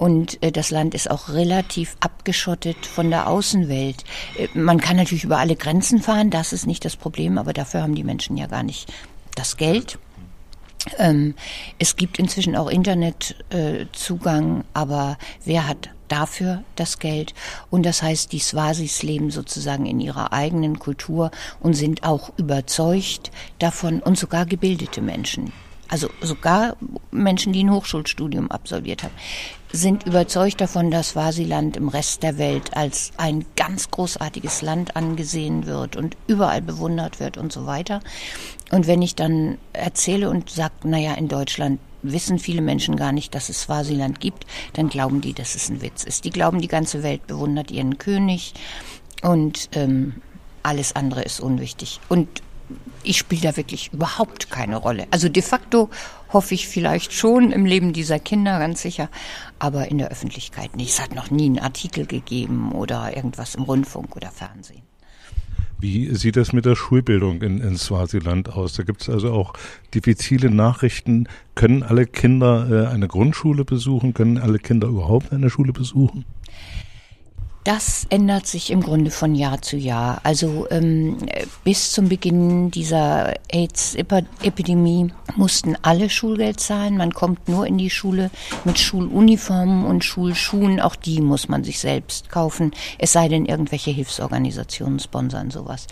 Und äh, das Land ist auch relativ abgeschottet von der Außenwelt. Äh, man kann natürlich über alle Grenzen fahren, das ist nicht das Problem, aber dafür haben die Menschen ja gar nicht das Geld. Ähm, es gibt inzwischen auch Internetzugang, aber wer hat dafür das Geld? Und das heißt, die Swasis leben sozusagen in ihrer eigenen Kultur und sind auch überzeugt davon und sogar gebildete Menschen also sogar Menschen, die ein Hochschulstudium absolviert haben, sind überzeugt davon, dass Swasiland im Rest der Welt als ein ganz großartiges Land angesehen wird und überall bewundert wird und so weiter. Und wenn ich dann erzähle und sage, naja, in Deutschland wissen viele Menschen gar nicht, dass es Swasiland gibt, dann glauben die, dass es ein Witz ist. Die glauben, die ganze Welt bewundert ihren König und ähm, alles andere ist unwichtig. Und ich spiele da wirklich überhaupt keine Rolle. Also de facto hoffe ich vielleicht schon im Leben dieser Kinder, ganz sicher, aber in der Öffentlichkeit nicht. Es hat noch nie einen Artikel gegeben oder irgendwas im Rundfunk oder Fernsehen. Wie sieht das mit der Schulbildung in, in Swasiland aus? Da gibt es also auch diffizile Nachrichten. Können alle Kinder äh, eine Grundschule besuchen? Können alle Kinder überhaupt eine Schule besuchen? Das ändert sich im Grunde von Jahr zu Jahr. Also ähm, bis zum Beginn dieser AIDS-Epidemie mussten alle Schulgeld zahlen. Man kommt nur in die Schule mit Schuluniformen und Schulschuhen. Auch die muss man sich selbst kaufen, es sei denn, irgendwelche Hilfsorganisationen sponsern sowas.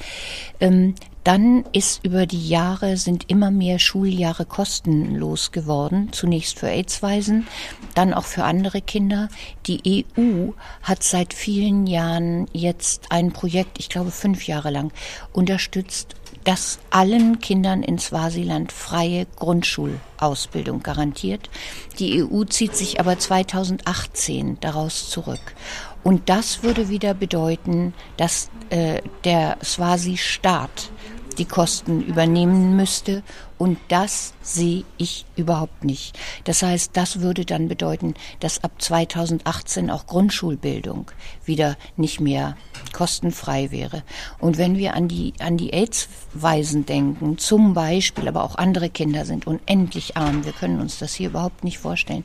Ähm, dann ist über die Jahre sind immer mehr Schuljahre kostenlos geworden. Zunächst für AIDS-Waisen, dann auch für andere Kinder. Die EU hat seit vielen Jahren jetzt ein Projekt, ich glaube fünf Jahre lang, unterstützt, das allen Kindern in Swasiland freie Grundschulausbildung garantiert. Die EU zieht sich aber 2018 daraus zurück. Und das würde wieder bedeuten, dass äh, der Swasi-Staat die Kosten übernehmen müsste. Und das sehe ich überhaupt nicht. Das heißt, das würde dann bedeuten, dass ab 2018 auch Grundschulbildung wieder nicht mehr kostenfrei wäre. Und wenn wir an die, an die AIDS-Waisen denken, zum Beispiel, aber auch andere Kinder sind unendlich arm, wir können uns das hier überhaupt nicht vorstellen,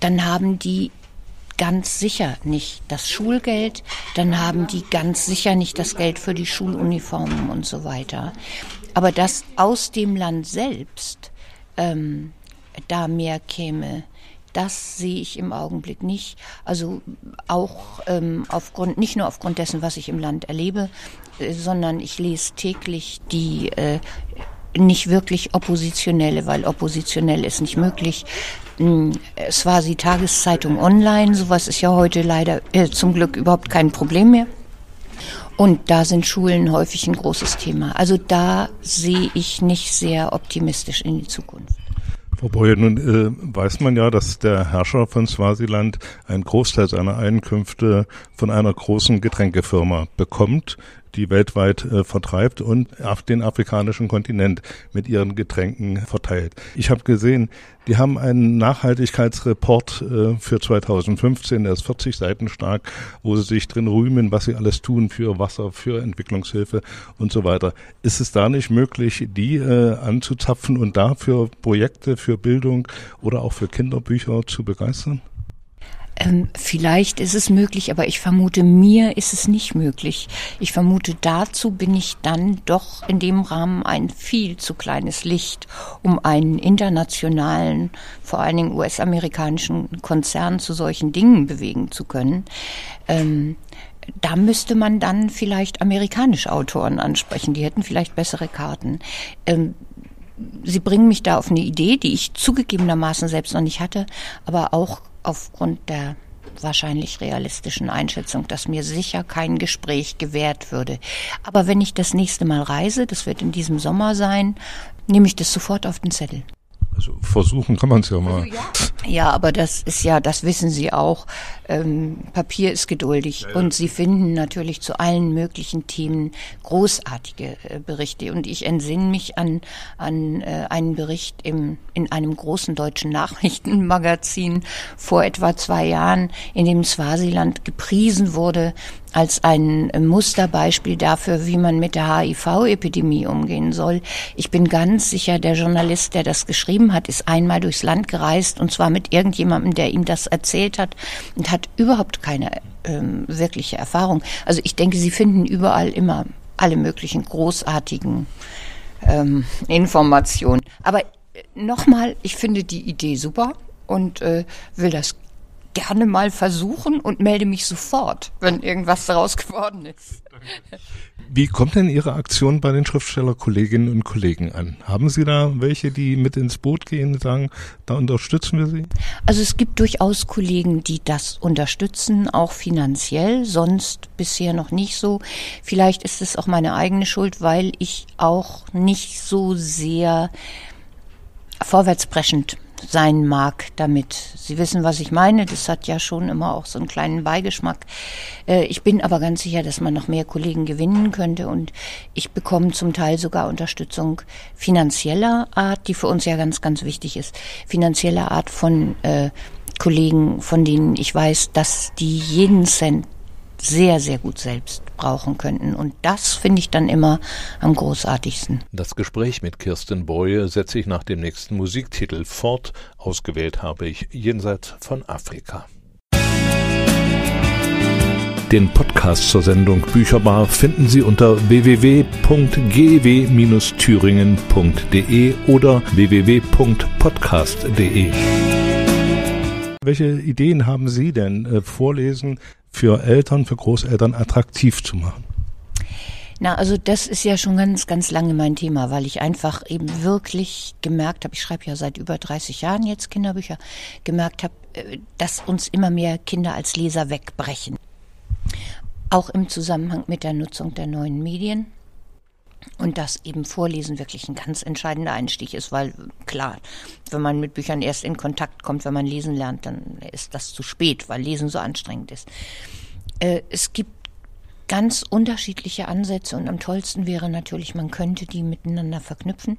dann haben die ganz sicher nicht das Schulgeld, dann haben die ganz sicher nicht das Geld für die Schuluniformen und so weiter. Aber dass aus dem Land selbst ähm, da mehr käme, das sehe ich im Augenblick nicht. Also auch ähm, aufgrund, nicht nur aufgrund dessen, was ich im Land erlebe, äh, sondern ich lese täglich die äh, nicht wirklich oppositionelle, weil oppositionell ist nicht möglich. Hm, es war die Tageszeitung online, sowas ist ja heute leider äh, zum Glück überhaupt kein Problem mehr. Und da sind Schulen häufig ein großes Thema. Also da sehe ich nicht sehr optimistisch in die Zukunft. Frau Boyer, nun äh, weiß man ja, dass der Herrscher von Swasiland einen Großteil seiner Einkünfte von einer großen Getränkefirma bekommt, die weltweit äh, vertreibt und auf den afrikanischen Kontinent mit ihren Getränken verteilt. Ich habe gesehen, die haben einen Nachhaltigkeitsreport äh, für 2015, der ist 40 Seiten stark, wo sie sich drin rühmen, was sie alles tun für Wasser, für Entwicklungshilfe und so weiter. Ist es da nicht möglich, die äh, anzuzapfen und dafür Projekte für Bildung oder auch für Kinderbücher zu begeistern? Ähm, vielleicht ist es möglich, aber ich vermute, mir ist es nicht möglich. Ich vermute, dazu bin ich dann doch in dem Rahmen ein viel zu kleines Licht, um einen internationalen, vor allen Dingen US-amerikanischen Konzern zu solchen Dingen bewegen zu können. Ähm, da müsste man dann vielleicht amerikanische Autoren ansprechen, die hätten vielleicht bessere Karten. Ähm, Sie bringen mich da auf eine Idee, die ich zugegebenermaßen selbst noch nicht hatte, aber auch aufgrund der wahrscheinlich realistischen Einschätzung, dass mir sicher kein Gespräch gewährt würde. Aber wenn ich das nächste Mal reise, das wird in diesem Sommer sein, nehme ich das sofort auf den Zettel. Also versuchen kann man es ja mal. Ja, aber das ist ja, das wissen Sie auch. Ähm, Papier ist geduldig ja, ja. und Sie finden natürlich zu allen möglichen Themen großartige äh, Berichte. Und ich entsinne mich an, an äh, einen Bericht im, in einem großen deutschen Nachrichtenmagazin vor etwa zwei Jahren, in dem Swasiland gepriesen wurde als ein Musterbeispiel dafür, wie man mit der HIV-Epidemie umgehen soll. Ich bin ganz sicher, der Journalist, der das geschrieben hat, ist einmal durchs Land gereist und zwar mit irgendjemandem, der ihm das erzählt hat und hat überhaupt keine ähm, wirkliche Erfahrung. Also ich denke, Sie finden überall immer alle möglichen großartigen ähm, Informationen. Aber äh, nochmal, ich finde die Idee super und äh, will das gerne mal versuchen und melde mich sofort, wenn irgendwas daraus geworden ist. Wie kommt denn Ihre Aktion bei den Schriftstellerkolleginnen und Kollegen an? Haben Sie da welche, die mit ins Boot gehen und sagen, da unterstützen wir Sie? Also es gibt durchaus Kollegen, die das unterstützen, auch finanziell, sonst bisher noch nicht so. Vielleicht ist es auch meine eigene Schuld, weil ich auch nicht so sehr vorwärtspreschend sein mag damit. Sie wissen, was ich meine. Das hat ja schon immer auch so einen kleinen Beigeschmack. Äh, ich bin aber ganz sicher, dass man noch mehr Kollegen gewinnen könnte und ich bekomme zum Teil sogar Unterstützung finanzieller Art, die für uns ja ganz, ganz wichtig ist. Finanzieller Art von äh, Kollegen, von denen ich weiß, dass die jeden Cent sehr, sehr gut selbst brauchen könnten. Und das finde ich dann immer am großartigsten. Das Gespräch mit Kirsten Boye setze ich nach dem nächsten Musiktitel fort. Ausgewählt habe ich Jenseits von Afrika. Den Podcast zur Sendung Bücherbar finden Sie unter www.gw-thüringen.de oder www.podcast.de. Welche Ideen haben Sie denn, äh, Vorlesen für Eltern, für Großeltern attraktiv zu machen? Na, also das ist ja schon ganz, ganz lange mein Thema, weil ich einfach eben wirklich gemerkt habe, ich schreibe ja seit über 30 Jahren jetzt Kinderbücher, gemerkt habe, äh, dass uns immer mehr Kinder als Leser wegbrechen. Auch im Zusammenhang mit der Nutzung der neuen Medien. Und dass eben Vorlesen wirklich ein ganz entscheidender Einstieg ist, weil klar, wenn man mit Büchern erst in Kontakt kommt, wenn man lesen lernt, dann ist das zu spät, weil Lesen so anstrengend ist. Äh, es gibt ganz unterschiedliche Ansätze und am tollsten wäre natürlich, man könnte die miteinander verknüpfen.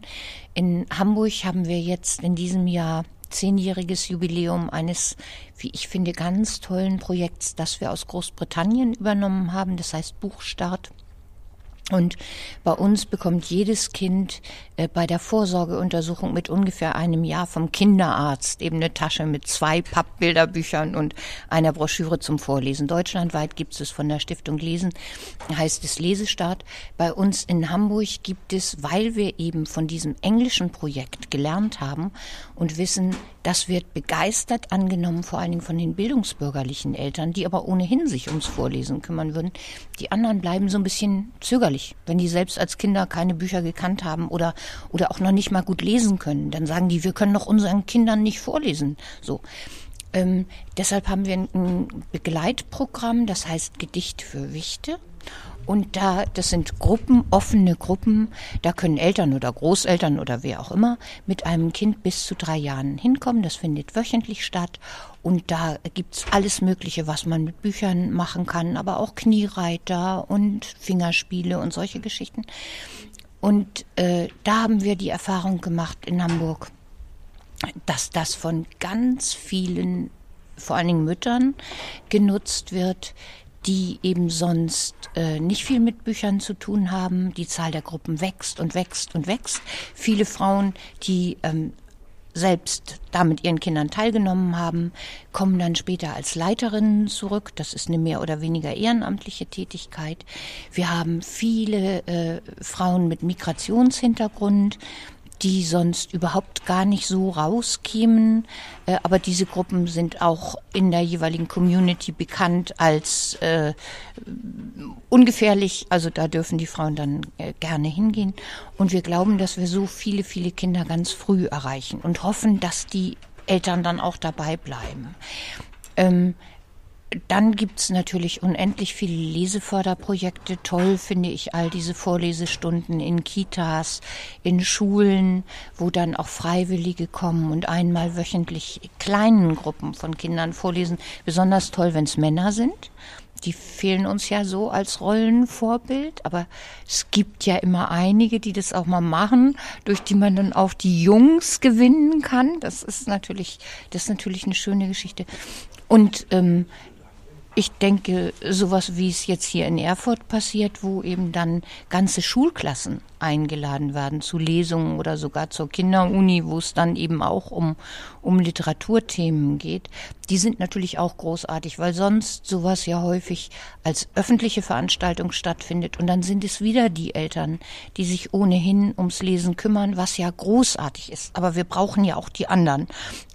In Hamburg haben wir jetzt in diesem Jahr zehnjähriges Jubiläum eines, wie ich finde, ganz tollen Projekts, das wir aus Großbritannien übernommen haben. Das heißt Buchstart. Und bei uns bekommt jedes Kind äh, bei der Vorsorgeuntersuchung mit ungefähr einem Jahr vom Kinderarzt eben eine Tasche mit zwei Pappbilderbüchern und einer Broschüre zum Vorlesen. Deutschlandweit gibt es von der Stiftung Lesen, heißt es Lesestart. Bei uns in Hamburg gibt es, weil wir eben von diesem englischen Projekt gelernt haben und wissen, das wird begeistert angenommen, vor allen Dingen von den bildungsbürgerlichen Eltern, die aber ohnehin sich ums Vorlesen kümmern würden. Die anderen bleiben so ein bisschen zögerlich, wenn die selbst als Kinder keine Bücher gekannt haben oder, oder auch noch nicht mal gut lesen können. Dann sagen die, wir können doch unseren Kindern nicht vorlesen. So. Ähm, deshalb haben wir ein Begleitprogramm, das heißt Gedicht für Wichte. Und da, das sind Gruppen, offene Gruppen, da können Eltern oder Großeltern oder wer auch immer mit einem Kind bis zu drei Jahren hinkommen. Das findet wöchentlich statt. Und da gibt's alles Mögliche, was man mit Büchern machen kann, aber auch Kniereiter und Fingerspiele und solche Geschichten. Und äh, da haben wir die Erfahrung gemacht in Hamburg, dass das von ganz vielen, vor allen Dingen Müttern, genutzt wird, die eben sonst äh, nicht viel mit Büchern zu tun haben. Die Zahl der Gruppen wächst und wächst und wächst. Viele Frauen, die ähm, selbst da mit ihren Kindern teilgenommen haben, kommen dann später als Leiterinnen zurück. Das ist eine mehr oder weniger ehrenamtliche Tätigkeit. Wir haben viele äh, Frauen mit Migrationshintergrund, die sonst überhaupt gar nicht so rauskämen. Äh, aber diese Gruppen sind auch in der jeweiligen Community bekannt als äh, ungefährlich. Also da dürfen die Frauen dann äh, gerne hingehen. Und wir glauben, dass wir so viele, viele Kinder ganz früh erreichen und hoffen, dass die Eltern dann auch dabei bleiben. Ähm, dann gibt's natürlich unendlich viele Leseförderprojekte. Toll finde ich all diese Vorlesestunden in Kitas, in Schulen, wo dann auch Freiwillige kommen und einmal wöchentlich kleinen Gruppen von Kindern vorlesen. Besonders toll, wenn es Männer sind. Die fehlen uns ja so als Rollenvorbild, aber es gibt ja immer einige, die das auch mal machen, durch die man dann auch die Jungs gewinnen kann. Das ist natürlich, das ist natürlich eine schöne Geschichte. Und ähm, ich denke, sowas wie es jetzt hier in Erfurt passiert, wo eben dann ganze Schulklassen eingeladen werden zu Lesungen oder sogar zur Kinderuni, wo es dann eben auch um, um Literaturthemen geht, die sind natürlich auch großartig, weil sonst sowas ja häufig als öffentliche Veranstaltung stattfindet und dann sind es wieder die Eltern, die sich ohnehin ums Lesen kümmern, was ja großartig ist. Aber wir brauchen ja auch die anderen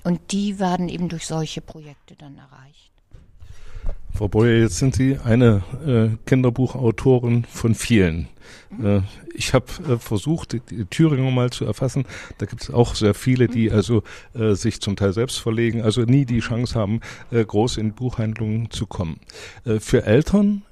und die werden eben durch solche Projekte dann erreicht. Frau Boyer, jetzt sind Sie eine äh, Kinderbuchautorin von vielen. Äh, ich habe äh, versucht, die, Thüringer mal zu erfassen. Da gibt es auch sehr viele, die also äh, sich zum Teil selbst verlegen, also nie die Chance haben, groß in Buchhandlungen zu kommen. Für Eltern,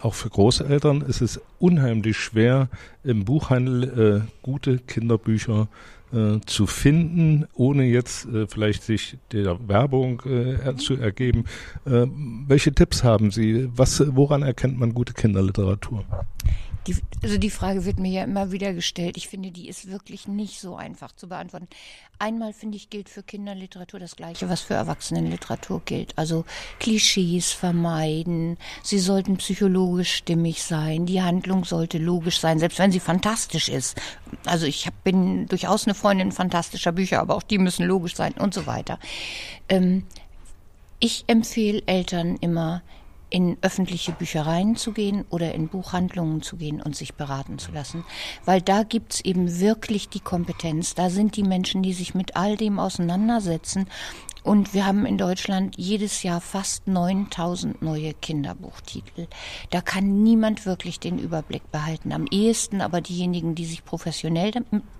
auch für Großeltern, ist es unheimlich schwer, im Buchhandel gute Kinderbücher äh, zu finden, ohne jetzt äh, vielleicht sich der Werbung äh, zu ergeben. Äh, welche Tipps haben Sie? Was, woran erkennt man gute Kinderliteratur? Die, also die Frage wird mir ja immer wieder gestellt. Ich finde, die ist wirklich nicht so einfach zu beantworten. Einmal finde ich, gilt für Kinderliteratur das Gleiche, was für Erwachsenenliteratur gilt. Also Klischees vermeiden. Sie sollten psychologisch stimmig sein. Die Handlung sollte logisch sein, selbst wenn sie fantastisch ist. Also ich hab, bin durchaus eine Freundin fantastischer Bücher, aber auch die müssen logisch sein und so weiter. Ähm, ich empfehle Eltern immer, in öffentliche Büchereien zu gehen oder in Buchhandlungen zu gehen und sich beraten zu lassen. Weil da gibt's eben wirklich die Kompetenz. Da sind die Menschen, die sich mit all dem auseinandersetzen. Und wir haben in Deutschland jedes Jahr fast 9000 neue Kinderbuchtitel. Da kann niemand wirklich den Überblick behalten. Am ehesten aber diejenigen, die sich professionell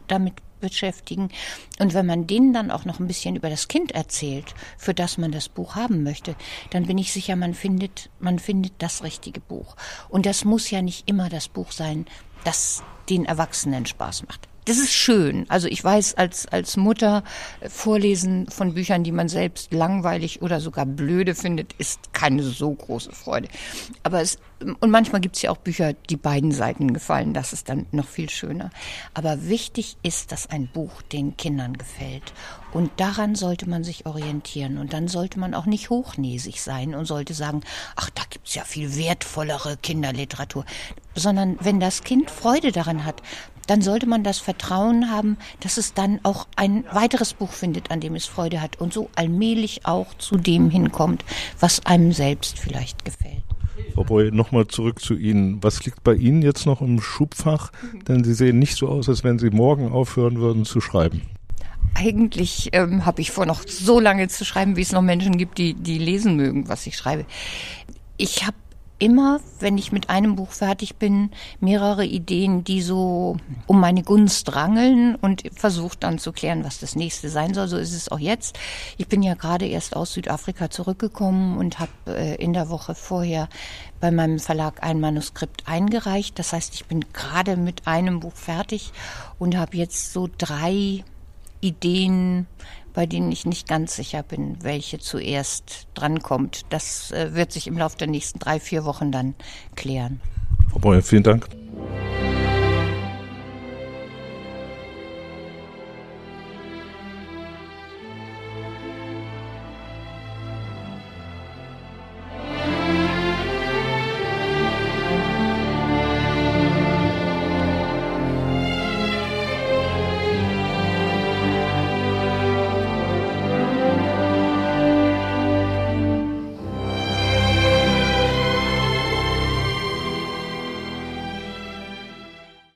damit beschäftigen. Und wenn man denen dann auch noch ein bisschen über das Kind erzählt, für das man das Buch haben möchte, dann bin ich sicher, man findet, man findet das richtige Buch. Und das muss ja nicht immer das Buch sein, das den Erwachsenen Spaß macht das ist schön. Also ich weiß, als, als Mutter Vorlesen von Büchern, die man selbst langweilig oder sogar blöde findet, ist keine so große Freude. Aber es, und manchmal gibt es ja auch Bücher, die beiden Seiten gefallen. Das ist dann noch viel schöner. Aber wichtig ist, dass ein Buch den Kindern gefällt. Und daran sollte man sich orientieren. Und dann sollte man auch nicht hochnäsig sein und sollte sagen, ach, da gibt's ja viel wertvollere Kinderliteratur. Sondern wenn das Kind Freude daran hat, dann sollte man das Vertrauen haben, dass es dann auch ein weiteres Buch findet, an dem es Freude hat und so allmählich auch zu dem hinkommt, was einem selbst vielleicht gefällt. Frau Boy, nochmal zurück zu Ihnen. Was liegt bei Ihnen jetzt noch im Schubfach? Denn Sie sehen nicht so aus, als wenn Sie morgen aufhören würden zu schreiben. Eigentlich ähm, habe ich vor, noch so lange zu schreiben, wie es noch Menschen gibt, die, die lesen mögen, was ich schreibe. Ich habe immer, wenn ich mit einem Buch fertig bin, mehrere Ideen, die so um meine Gunst rangeln und versucht dann zu klären, was das nächste sein soll. So ist es auch jetzt. Ich bin ja gerade erst aus Südafrika zurückgekommen und habe äh, in der Woche vorher bei meinem Verlag ein Manuskript eingereicht. Das heißt, ich bin gerade mit einem Buch fertig und habe jetzt so drei Ideen, bei denen ich nicht ganz sicher bin, welche zuerst drankommt. Das äh, wird sich im Laufe der nächsten drei, vier Wochen dann klären. Frau Breuer, vielen Dank.